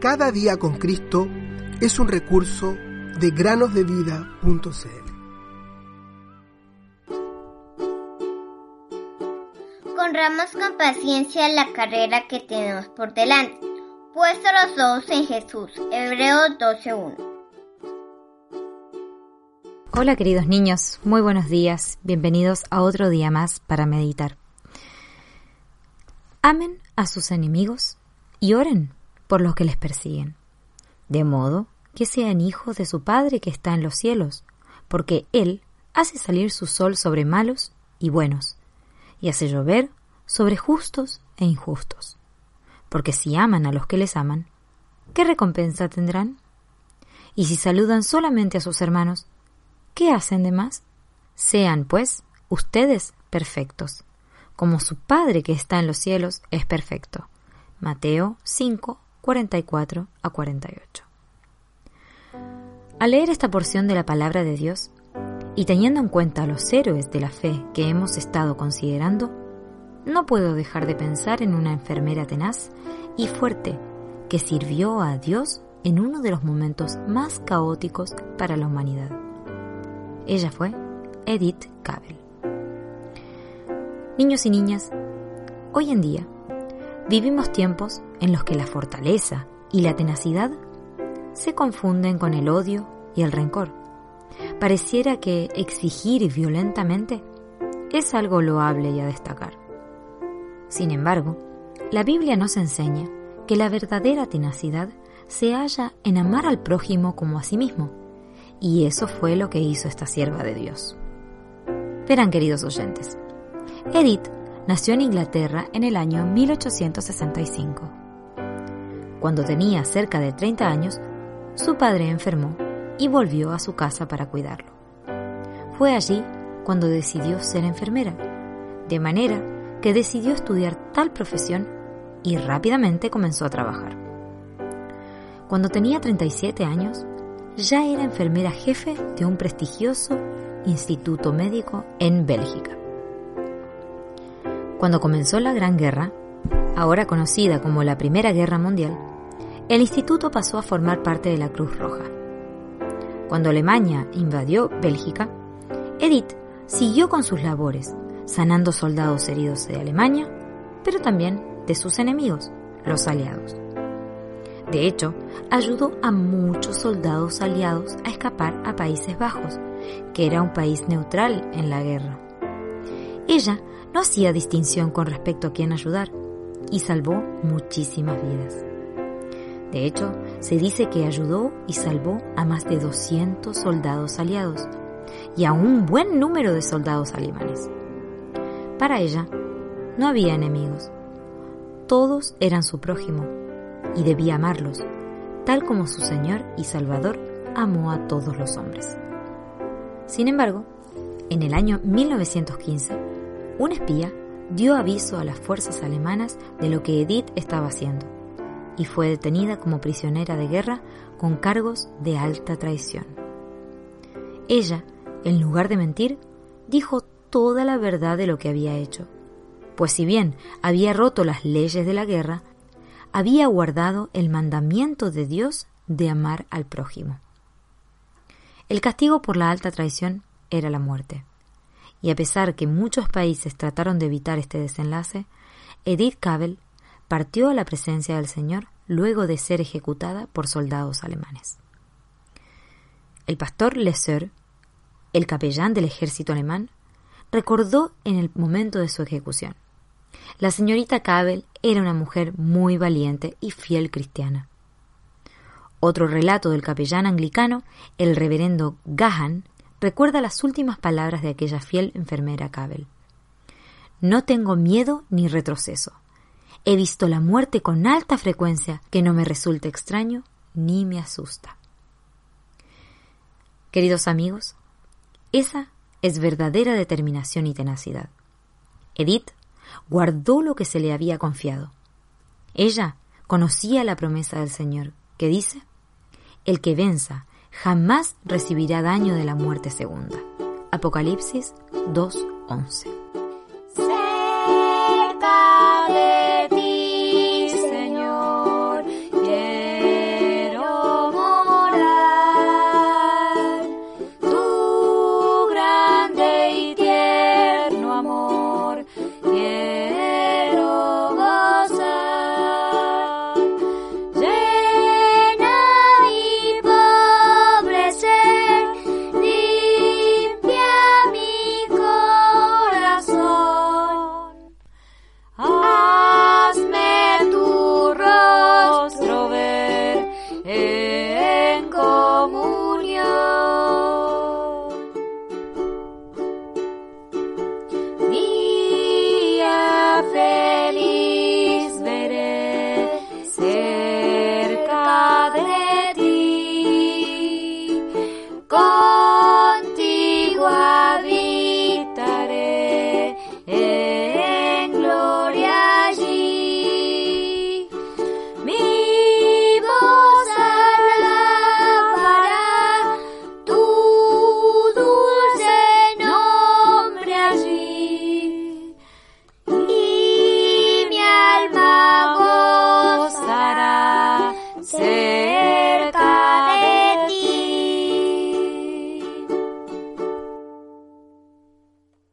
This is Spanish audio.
Cada día con Cristo es un recurso de granosdevida.cl. Corramos con paciencia la carrera que tenemos por delante, puesto los ojos en Jesús. Hebreos 12.1. Hola queridos niños, muy buenos días, bienvenidos a otro día más para meditar. Amen a sus enemigos y oren por los que les persiguen, de modo que sean hijos de su Padre que está en los cielos, porque Él hace salir su sol sobre malos y buenos, y hace llover sobre justos e injustos. Porque si aman a los que les aman, ¿qué recompensa tendrán? Y si saludan solamente a sus hermanos, ¿qué hacen de más? Sean, pues, ustedes perfectos, como su Padre que está en los cielos es perfecto. Mateo 5, 44 a 48. Al leer esta porción de la palabra de Dios, y teniendo en cuenta a los héroes de la fe que hemos estado considerando, no puedo dejar de pensar en una enfermera tenaz y fuerte que sirvió a Dios en uno de los momentos más caóticos para la humanidad. Ella fue Edith Cavell. Niños y niñas, hoy en día vivimos tiempos en los que la fortaleza y la tenacidad se confunden con el odio y el rencor. Pareciera que exigir violentamente es algo loable y a destacar. Sin embargo, la Biblia nos enseña que la verdadera tenacidad se halla en amar al prójimo como a sí mismo, y eso fue lo que hizo esta sierva de Dios. Verán, queridos oyentes, Edith nació en Inglaterra en el año 1865. Cuando tenía cerca de 30 años, su padre enfermó y volvió a su casa para cuidarlo. Fue allí cuando decidió ser enfermera, de manera que decidió estudiar tal profesión y rápidamente comenzó a trabajar. Cuando tenía 37 años, ya era enfermera jefe de un prestigioso instituto médico en Bélgica. Cuando comenzó la Gran Guerra, ahora conocida como la Primera Guerra Mundial, el instituto pasó a formar parte de la Cruz Roja. Cuando Alemania invadió Bélgica, Edith siguió con sus labores, sanando soldados heridos de Alemania, pero también de sus enemigos, los aliados. De hecho, ayudó a muchos soldados aliados a escapar a Países Bajos, que era un país neutral en la guerra. Ella no hacía distinción con respecto a quién ayudar y salvó muchísimas vidas. De hecho, se dice que ayudó y salvó a más de 200 soldados aliados y a un buen número de soldados alemanes. Para ella, no había enemigos. Todos eran su prójimo y debía amarlos, tal como su Señor y Salvador amó a todos los hombres. Sin embargo, en el año 1915, un espía dio aviso a las fuerzas alemanas de lo que Edith estaba haciendo y fue detenida como prisionera de guerra con cargos de alta traición. Ella, en lugar de mentir, dijo toda la verdad de lo que había hecho, pues si bien había roto las leyes de la guerra, había guardado el mandamiento de Dios de amar al prójimo. El castigo por la alta traición era la muerte. Y a pesar que muchos países trataron de evitar este desenlace, Edith Cavell partió a la presencia del Señor luego de ser ejecutada por soldados alemanes. El pastor Lesser, el capellán del ejército alemán, recordó en el momento de su ejecución. La señorita Cavell era una mujer muy valiente y fiel cristiana. Otro relato del capellán anglicano, el reverendo Gahan, recuerda las últimas palabras de aquella fiel enfermera Cavell. No tengo miedo ni retroceso. He visto la muerte con alta frecuencia que no me resulta extraño ni me asusta. Queridos amigos, esa es verdadera determinación y tenacidad. Edith guardó lo que se le había confiado. Ella conocía la promesa del Señor, que dice, El que venza jamás recibirá daño de la muerte segunda. Apocalipsis 2.11